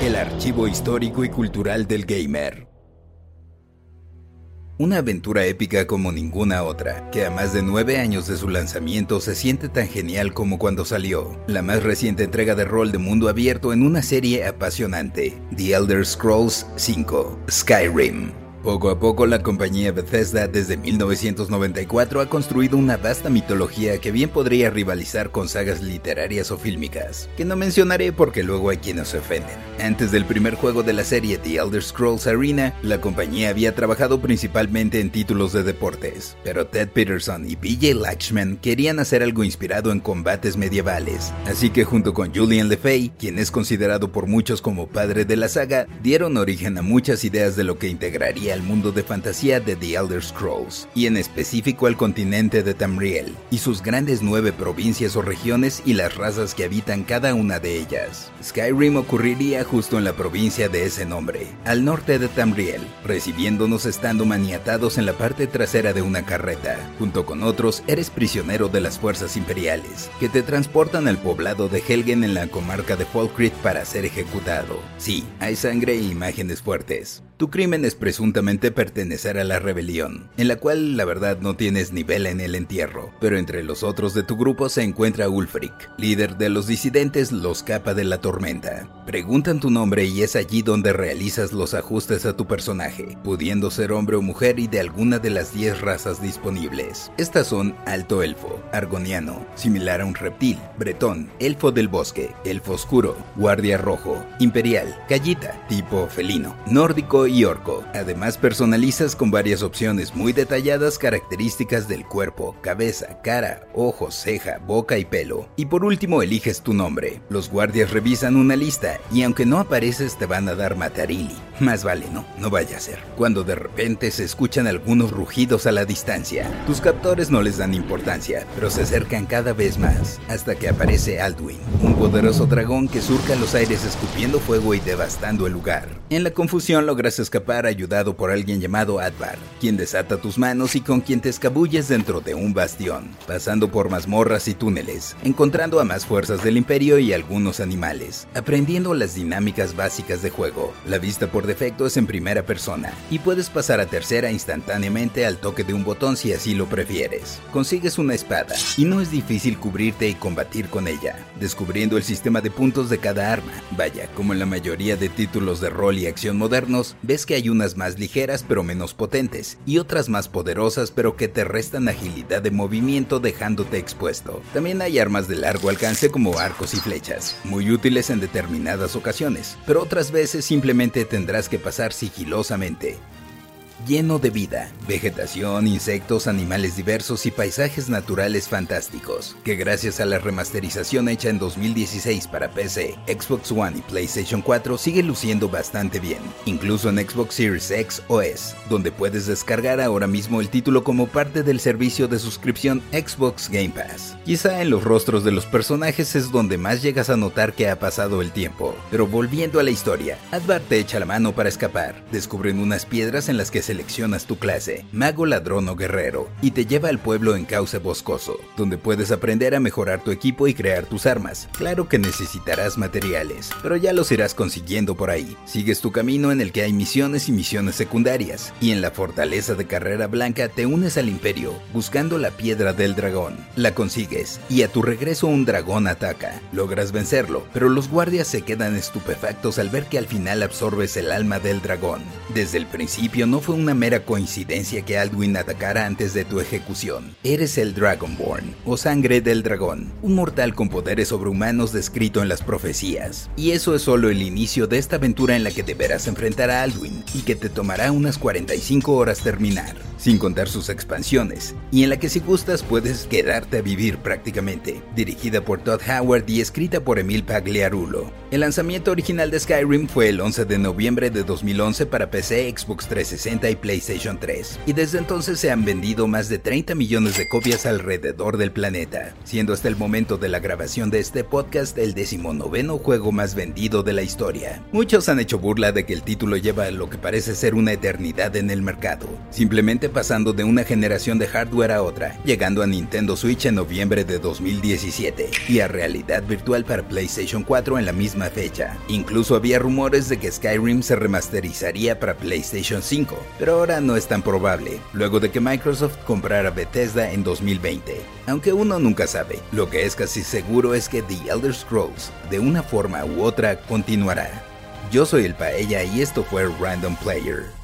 El archivo histórico y cultural del gamer. Una aventura épica como ninguna otra, que a más de nueve años de su lanzamiento se siente tan genial como cuando salió. La más reciente entrega de rol de mundo abierto en una serie apasionante, The Elder Scrolls V, Skyrim. Poco a poco la compañía Bethesda desde 1994 ha construido una vasta mitología que bien podría rivalizar con sagas literarias o fílmicas, que no mencionaré porque luego hay quienes se ofenden. Antes del primer juego de la serie The Elder Scrolls Arena, la compañía había trabajado principalmente en títulos de deportes, pero Ted Peterson y BJ Lakshman querían hacer algo inspirado en combates medievales, así que junto con Julian LeFay, quien es considerado por muchos como padre de la saga, dieron origen a muchas ideas de lo que integraría al mundo de fantasía de The Elder Scrolls, y en específico al continente de Tamriel, y sus grandes nueve provincias o regiones y las razas que habitan cada una de ellas. Skyrim ocurriría justo en la provincia de ese nombre, al norte de Tamriel, recibiéndonos estando maniatados en la parte trasera de una carreta. Junto con otros, eres prisionero de las fuerzas imperiales, que te transportan al poblado de Helgen en la comarca de Falkreath para ser ejecutado. Sí, hay sangre e imágenes fuertes. Tu crimen es presuntamente pertenecer a la rebelión, en la cual la verdad no tienes nivel en el entierro, pero entre los otros de tu grupo se encuentra Ulfric, líder de los disidentes Los Capa de la Tormenta. Preguntan tu nombre y es allí donde realizas los ajustes a tu personaje, pudiendo ser hombre o mujer y de alguna de las 10 razas disponibles. Estas son Alto Elfo, Argoniano, similar a un reptil, Bretón, Elfo del Bosque, Elfo Oscuro, Guardia Rojo, Imperial, Callita, tipo felino, Nórdico y orco. Además personalizas con varias opciones muy detalladas características del cuerpo, cabeza, cara, ojos, ceja, boca y pelo. Y por último eliges tu nombre. Los guardias revisan una lista y aunque no apareces te van a dar Matarili. Más vale no, no vaya a ser. Cuando de repente se escuchan algunos rugidos a la distancia. Tus captores no les dan importancia, pero se acercan cada vez más, hasta que aparece Alduin, un poderoso dragón que surca los aires escupiendo fuego y devastando el lugar. En la confusión logras escapar ayudado por alguien llamado Advar, quien desata tus manos y con quien te escabulles dentro de un bastión, pasando por mazmorras y túneles, encontrando a más fuerzas del imperio y algunos animales, aprendiendo las dinámicas básicas de juego. La vista por defecto es en primera persona, y puedes pasar a tercera instantáneamente al toque de un botón si así lo prefieres. Consigues una espada, y no es difícil cubrirte y combatir con ella, descubriendo el sistema de puntos de cada arma. Vaya, como en la mayoría de títulos de rol y acción modernos, ves que hay unas más ligeras pero menos potentes, y otras más poderosas pero que te restan agilidad de movimiento dejándote expuesto. También hay armas de largo alcance como arcos y flechas, muy útiles en determinadas ocasiones, pero otras veces simplemente tendrás que pasar sigilosamente lleno de vida, vegetación, insectos, animales diversos y paisajes naturales fantásticos, que gracias a la remasterización hecha en 2016 para PC, Xbox One y PlayStation 4 sigue luciendo bastante bien, incluso en Xbox Series X o S, donde puedes descargar ahora mismo el título como parte del servicio de suscripción Xbox Game Pass. Quizá en los rostros de los personajes es donde más llegas a notar que ha pasado el tiempo, pero volviendo a la historia, Advar te echa la mano para escapar, descubren unas piedras en las que seleccionas tu clase, mago, ladrón o guerrero, y te lleva al pueblo en cauce boscoso, donde puedes aprender a mejorar tu equipo y crear tus armas. Claro que necesitarás materiales, pero ya los irás consiguiendo por ahí. Sigues tu camino en el que hay misiones y misiones secundarias, y en la fortaleza de Carrera Blanca te unes al imperio, buscando la piedra del dragón. La consigues, y a tu regreso un dragón ataca. Logras vencerlo, pero los guardias se quedan estupefactos al ver que al final absorbes el alma del dragón. Desde el principio no fue una mera coincidencia que Alduin atacara antes de tu ejecución. Eres el Dragonborn, o sangre del dragón, un mortal con poderes sobrehumanos descrito en las profecías. Y eso es solo el inicio de esta aventura en la que deberás enfrentar a Alduin y que te tomará unas 45 horas terminar, sin contar sus expansiones, y en la que si gustas puedes quedarte a vivir prácticamente. Dirigida por Todd Howard y escrita por Emil Pagliarulo. El lanzamiento original de Skyrim fue el 11 de noviembre de 2011 para PC, Xbox 360 360 y PlayStation 3, y desde entonces se han vendido más de 30 millones de copias alrededor del planeta, siendo hasta el momento de la grabación de este podcast el decimonoveno juego más vendido de la historia. Muchos han hecho burla de que el título lleva lo que parece ser una eternidad en el mercado, simplemente pasando de una generación de hardware a otra, llegando a Nintendo Switch en noviembre de 2017 y a realidad virtual para PlayStation 4 en la misma fecha. Incluso había rumores de que Skyrim se remasterizaría para PlayStation 5, pero ahora no es tan probable, luego de que Microsoft comprara Bethesda en 2020. Aunque uno nunca sabe, lo que es casi seguro es que The Elder Scrolls, de una forma u otra, continuará. Yo soy el Paella y esto fue Random Player.